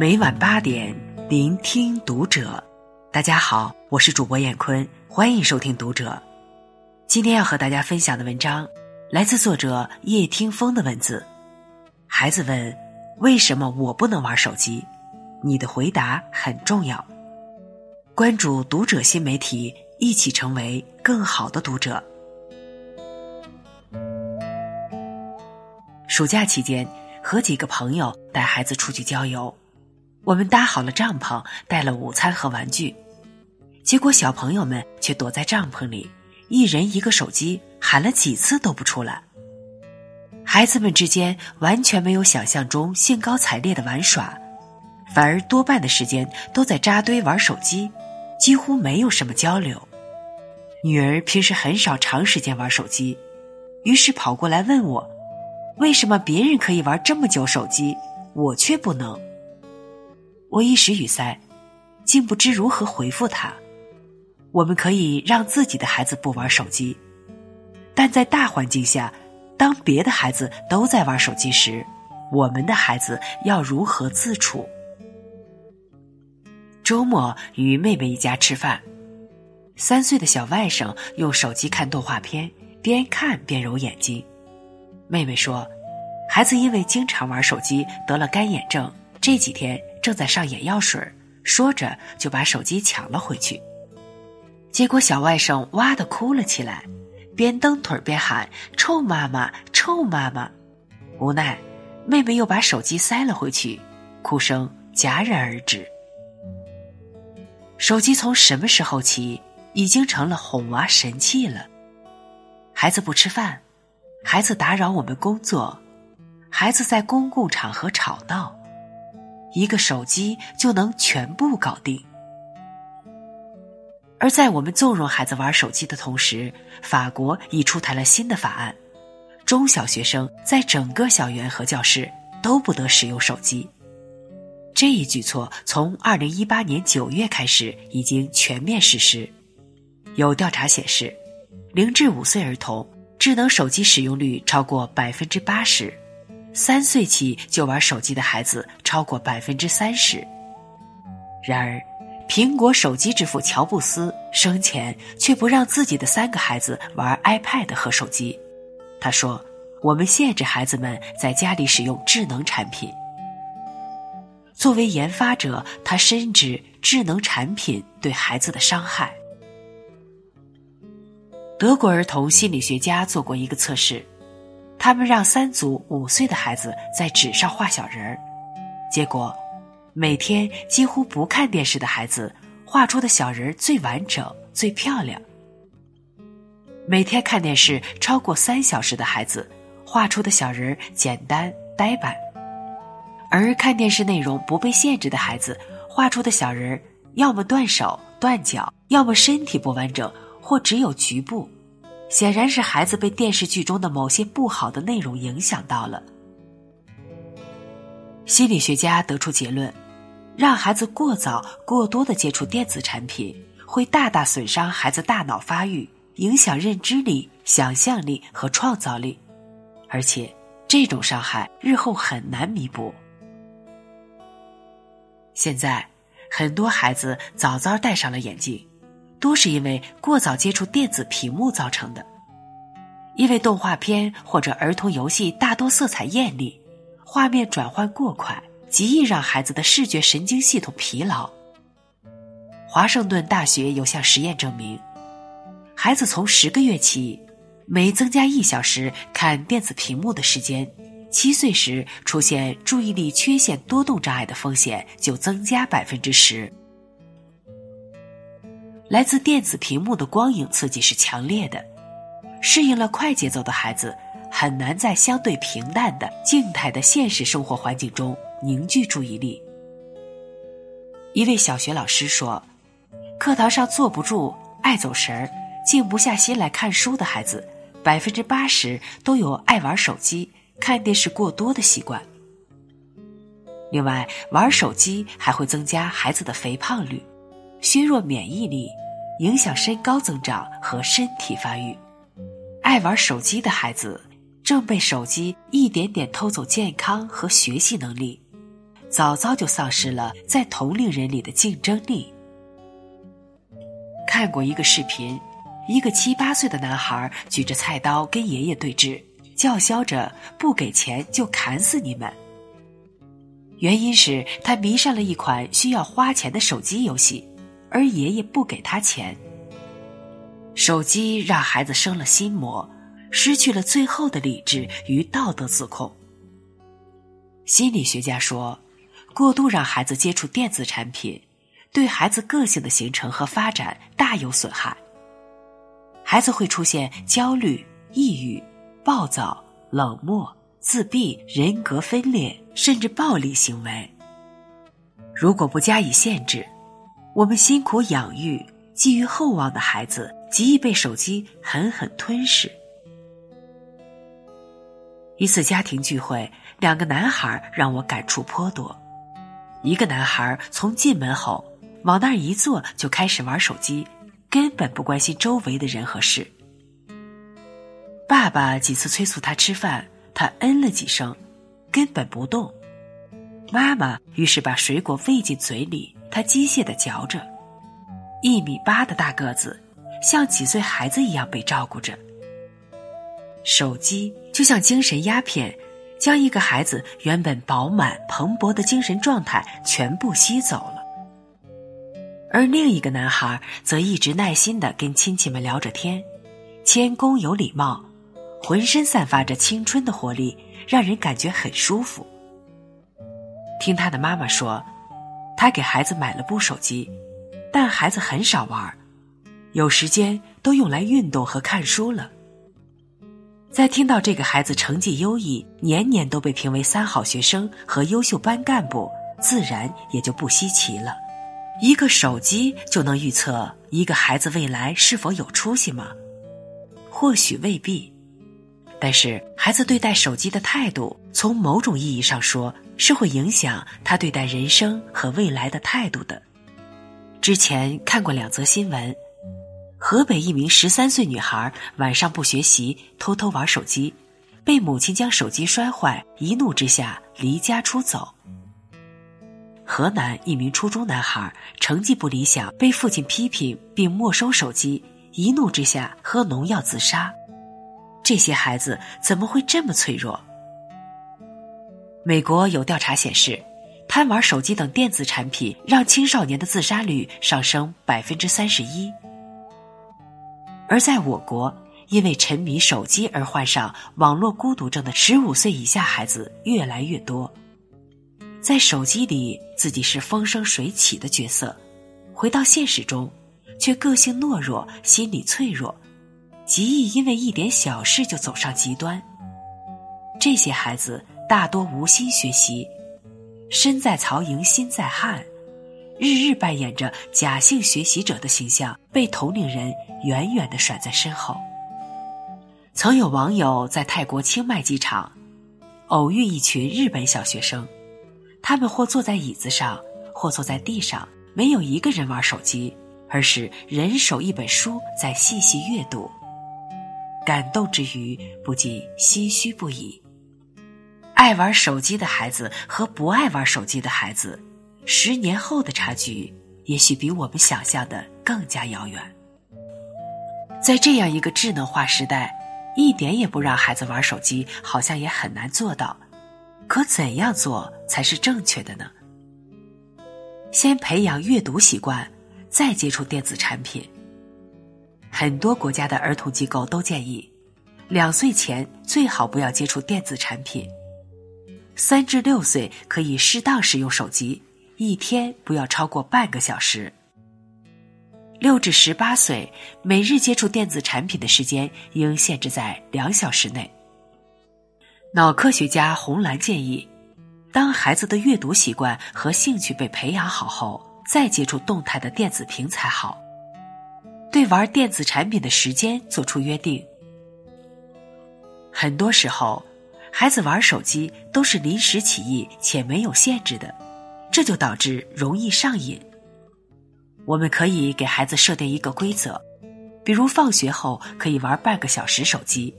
每晚八点，聆听读者。大家好，我是主播艳坤，欢迎收听《读者》。今天要和大家分享的文章，来自作者叶听风的文字。孩子问：“为什么我不能玩手机？”你的回答很重要。关注《读者》新媒体，一起成为更好的读者。暑假期间，和几个朋友带孩子出去郊游。我们搭好了帐篷，带了午餐和玩具，结果小朋友们却躲在帐篷里，一人一个手机，喊了几次都不出来。孩子们之间完全没有想象中兴高采烈的玩耍，反而多半的时间都在扎堆玩手机，几乎没有什么交流。女儿平时很少长时间玩手机，于是跑过来问我。为什么别人可以玩这么久手机，我却不能？我一时语塞，竟不知如何回复他。我们可以让自己的孩子不玩手机，但在大环境下，当别的孩子都在玩手机时，我们的孩子要如何自处？周末与妹妹一家吃饭，三岁的小外甥用手机看动画片，边看边揉眼睛。妹妹说：“孩子因为经常玩手机得了干眼症，这几天正在上眼药水。”说着就把手机抢了回去。结果小外甥哇的哭了起来，边蹬腿边喊：“臭妈妈，臭妈妈！”无奈，妹妹又把手机塞了回去，哭声戛然而止。手机从什么时候起已经成了哄娃神器了？孩子不吃饭。孩子打扰我们工作，孩子在公共场合吵闹，一个手机就能全部搞定。而在我们纵容孩子玩手机的同时，法国已出台了新的法案，中小学生在整个校园和教室都不得使用手机。这一举措从二零一八年九月开始已经全面实施。有调查显示，零至五岁儿童。智能手机使用率超过百分之八十，三岁起就玩手机的孩子超过百分之三十。然而，苹果手机之父乔布斯生前却不让自己的三个孩子玩 iPad 和手机。他说：“我们限制孩子们在家里使用智能产品。”作为研发者，他深知智能产品对孩子的伤害。德国儿童心理学家做过一个测试，他们让三组五岁的孩子在纸上画小人儿，结果，每天几乎不看电视的孩子画出的小人儿最完整、最漂亮；每天看电视超过三小时的孩子画出的小人儿简单呆板；而看电视内容不被限制的孩子画出的小人儿要么断手断脚，要么身体不完整。或只有局部，显然是孩子被电视剧中的某些不好的内容影响到了。心理学家得出结论：让孩子过早、过多的接触电子产品，会大大损伤孩子大脑发育，影响认知力、想象力和创造力，而且这种伤害日后很难弥补。现在，很多孩子早早戴上了眼镜。多是因为过早接触电子屏幕造成的，因为动画片或者儿童游戏大多色彩艳丽，画面转换过快，极易让孩子的视觉神经系统疲劳。华盛顿大学有项实验证明，孩子从十个月起，每增加一小时看电子屏幕的时间，七岁时出现注意力缺陷多动障碍的风险就增加百分之十。来自电子屏幕的光影刺激是强烈的，适应了快节奏的孩子很难在相对平淡的静态的现实生活环境中凝聚注意力。一位小学老师说：“课堂上坐不住、爱走神儿、静不下心来看书的孩子，百分之八十都有爱玩手机、看电视过多的习惯。另外，玩手机还会增加孩子的肥胖率。”削弱免疫力，影响身高增长和身体发育。爱玩手机的孩子正被手机一点点偷走健康和学习能力。早早就丧失了在同龄人里的竞争力。看过一个视频，一个七八岁的男孩举着菜刀跟爷爷对峙，叫嚣着不给钱就砍死你们。原因是他迷上了一款需要花钱的手机游戏，而爷爷不给他钱。手机让孩子生了心魔，失去了最后的理智与道德自控。心理学家说，过度让孩子接触电子产品。对孩子个性的形成和发展大有损害。孩子会出现焦虑、抑郁、暴躁、冷漠、自闭、人格分裂，甚至暴力行为。如果不加以限制，我们辛苦养育、寄予厚望的孩子，极易被手机狠狠吞噬。一次家庭聚会，两个男孩让我感触颇多。一个男孩从进门后。往那儿一坐，就开始玩手机，根本不关心周围的人和事。爸爸几次催促他吃饭，他嗯了几声，根本不动。妈妈于是把水果喂进嘴里，他机械的嚼着。一米八的大个子，像几岁孩子一样被照顾着。手机就像精神鸦片，将一个孩子原本饱满蓬勃的精神状态全部吸走了。而另一个男孩则一直耐心的跟亲戚们聊着天，谦恭有礼貌，浑身散发着青春的活力，让人感觉很舒服。听他的妈妈说，他给孩子买了部手机，但孩子很少玩，有时间都用来运动和看书了。在听到这个孩子成绩优异，年年都被评为三好学生和优秀班干部，自然也就不稀奇了。一个手机就能预测一个孩子未来是否有出息吗？或许未必，但是孩子对待手机的态度，从某种意义上说，是会影响他对待人生和未来的态度的。之前看过两则新闻：河北一名十三岁女孩晚上不学习，偷偷玩手机，被母亲将手机摔坏，一怒之下离家出走。河南一名初中男孩成绩不理想，被父亲批评并没收手机，一怒之下喝农药自杀。这些孩子怎么会这么脆弱？美国有调查显示，贪玩手机等电子产品让青少年的自杀率上升百分之三十一。而在我国，因为沉迷手机而患上网络孤独症的十五岁以下孩子越来越多。在手机里，自己是风生水起的角色；回到现实中，却个性懦弱、心理脆弱，极易因为一点小事就走上极端。这些孩子大多无心学习，身在曹营心在汉，日日扮演着假性学习者的形象，被同龄人远远的甩在身后。曾有网友在泰国清迈机场偶遇一群日本小学生。他们或坐在椅子上，或坐在地上，没有一个人玩手机，而是人手一本书在细细阅读。感动之余，不禁唏嘘不已。爱玩手机的孩子和不爱玩手机的孩子，十年后的差距，也许比我们想象的更加遥远。在这样一个智能化时代，一点也不让孩子玩手机，好像也很难做到。可怎样做才是正确的呢？先培养阅读习惯，再接触电子产品。很多国家的儿童机构都建议，两岁前最好不要接触电子产品，三至六岁可以适当使用手机，一天不要超过半个小时。六至十八岁每日接触电子产品的时间应限制在两小时内。脑科学家红蓝建议，当孩子的阅读习惯和兴趣被培养好后，再接触动态的电子屏才好。对玩电子产品的时间做出约定。很多时候，孩子玩手机都是临时起意且没有限制的，这就导致容易上瘾。我们可以给孩子设定一个规则，比如放学后可以玩半个小时手机。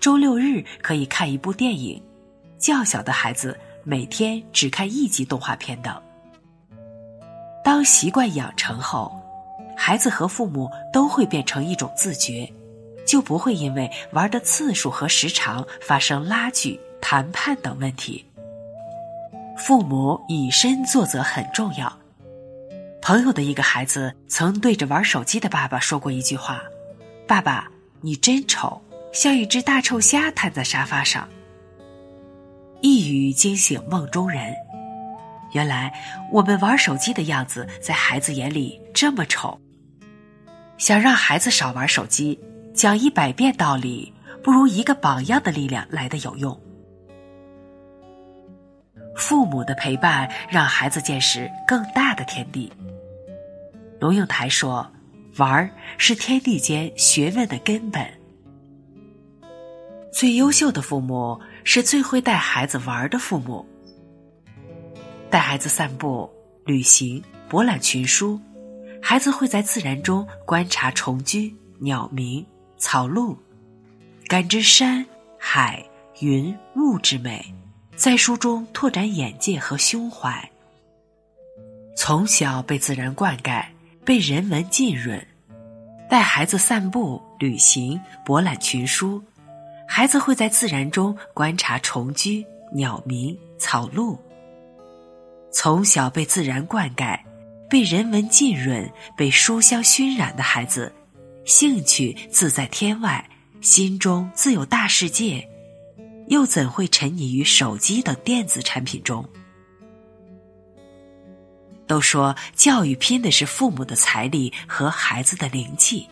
周六日可以看一部电影，较小的孩子每天只看一集动画片等。当习惯养成后，孩子和父母都会变成一种自觉，就不会因为玩的次数和时长发生拉锯、谈判等问题。父母以身作则很重要。朋友的一个孩子曾对着玩手机的爸爸说过一句话：“爸爸，你真丑，像一只大臭虾瘫在沙发上。”一语惊醒梦中人。原来我们玩手机的样子在孩子眼里这么丑。想让孩子少玩手机，讲一百遍道理，不如一个榜样的力量来的有用。父母的陪伴，让孩子见识更大的天地。龙应台说：“玩是天地间学问的根本。最优秀的父母是最会带孩子玩的父母。带孩子散步、旅行、博览群书，孩子会在自然中观察虫居、鸟鸣、草鹿，感知山海云雾之美，在书中拓展眼界和胸怀。从小被自然灌溉。”被人文浸润，带孩子散步、旅行、博览群书，孩子会在自然中观察虫居、鸟鸣、草鹿。从小被自然灌溉、被人文浸润、被书香熏染的孩子，兴趣自在天外，心中自有大世界，又怎会沉溺于手机等电子产品中？都说教育拼的是父母的财力和孩子的灵气，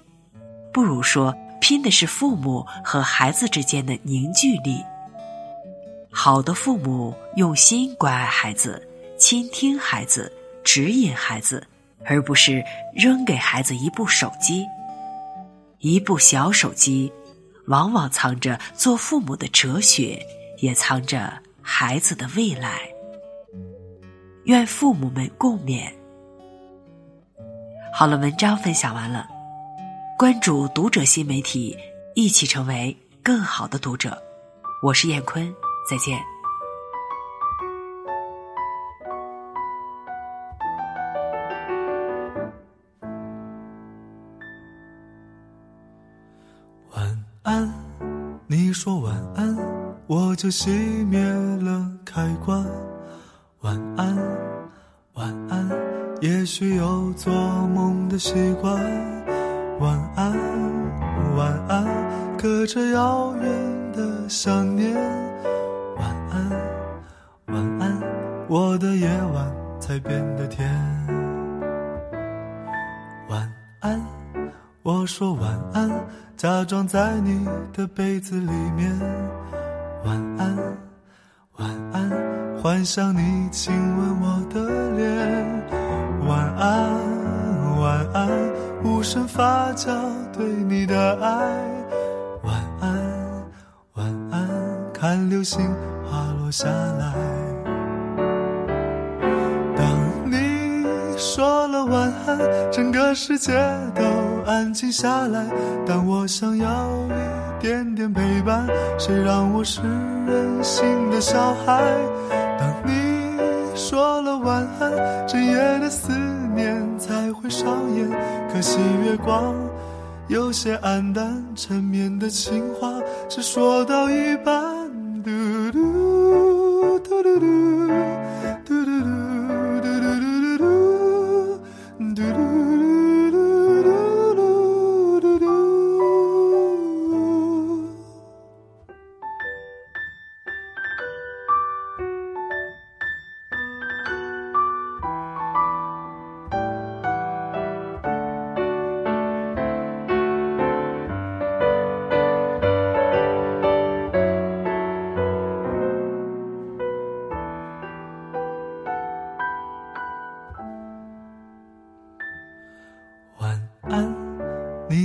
不如说拼的是父母和孩子之间的凝聚力。好的父母用心关爱孩子，倾听孩子，指引孩子，而不是扔给孩子一部手机。一部小手机，往往藏着做父母的哲学，也藏着孩子的未来。愿父母们共勉。好了，文章分享完了，关注读者新媒体，一起成为更好的读者。我是燕坤，再见。说晚安，我就熄灭了开关。晚安，晚安。也许有做梦的习惯。晚安，晚安。隔着遥远的想念。晚安，晚安。我的夜晚才变得甜。晚安，我说晚安，假装在你的被子里面。晚安，晚安。幻想你亲吻我的脸，晚安，晚安，无声发酵对你的爱，晚安，晚安，看流星滑落下来。了晚安，整个世界都安静下来。但我想要一点点陪伴，谁让我是任性的小孩？当你说了晚安，整夜的思念才会上演。可惜月光有些暗淡，缠绵的情话只说到一半。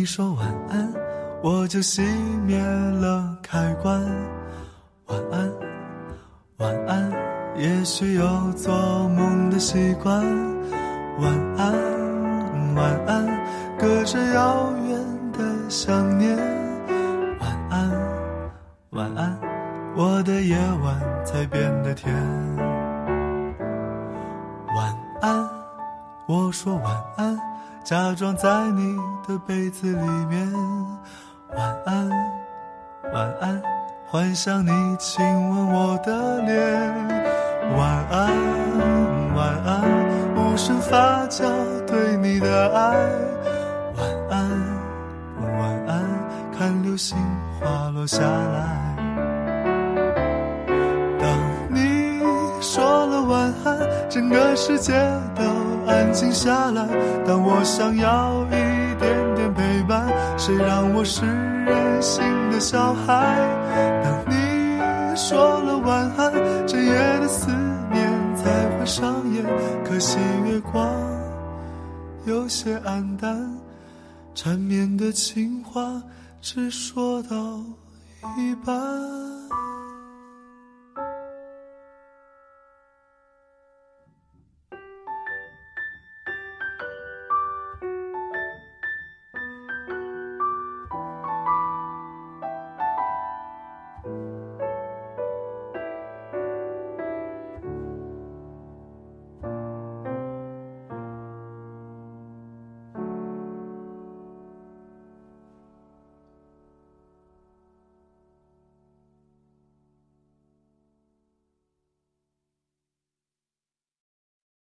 你说晚安，我就熄灭了开关。晚安，晚安。也许有做梦的习惯。晚安，晚安。隔着遥远的想念。晚安，晚安。我的夜晚才变得甜。晚安，我说晚安，假装在你的被子里面。晚安，晚安，幻想你亲吻我的脸。晚安，晚安，无声发酵对你的爱。晚安，晚安，看流星滑落下来。当你说了晚安，整个世界都安静下来。当我想要一点点陪伴，谁让我是任性的小孩？当你说了晚安，整夜的思念才会上演。可惜月光有些黯淡，缠绵的情话只说到一半。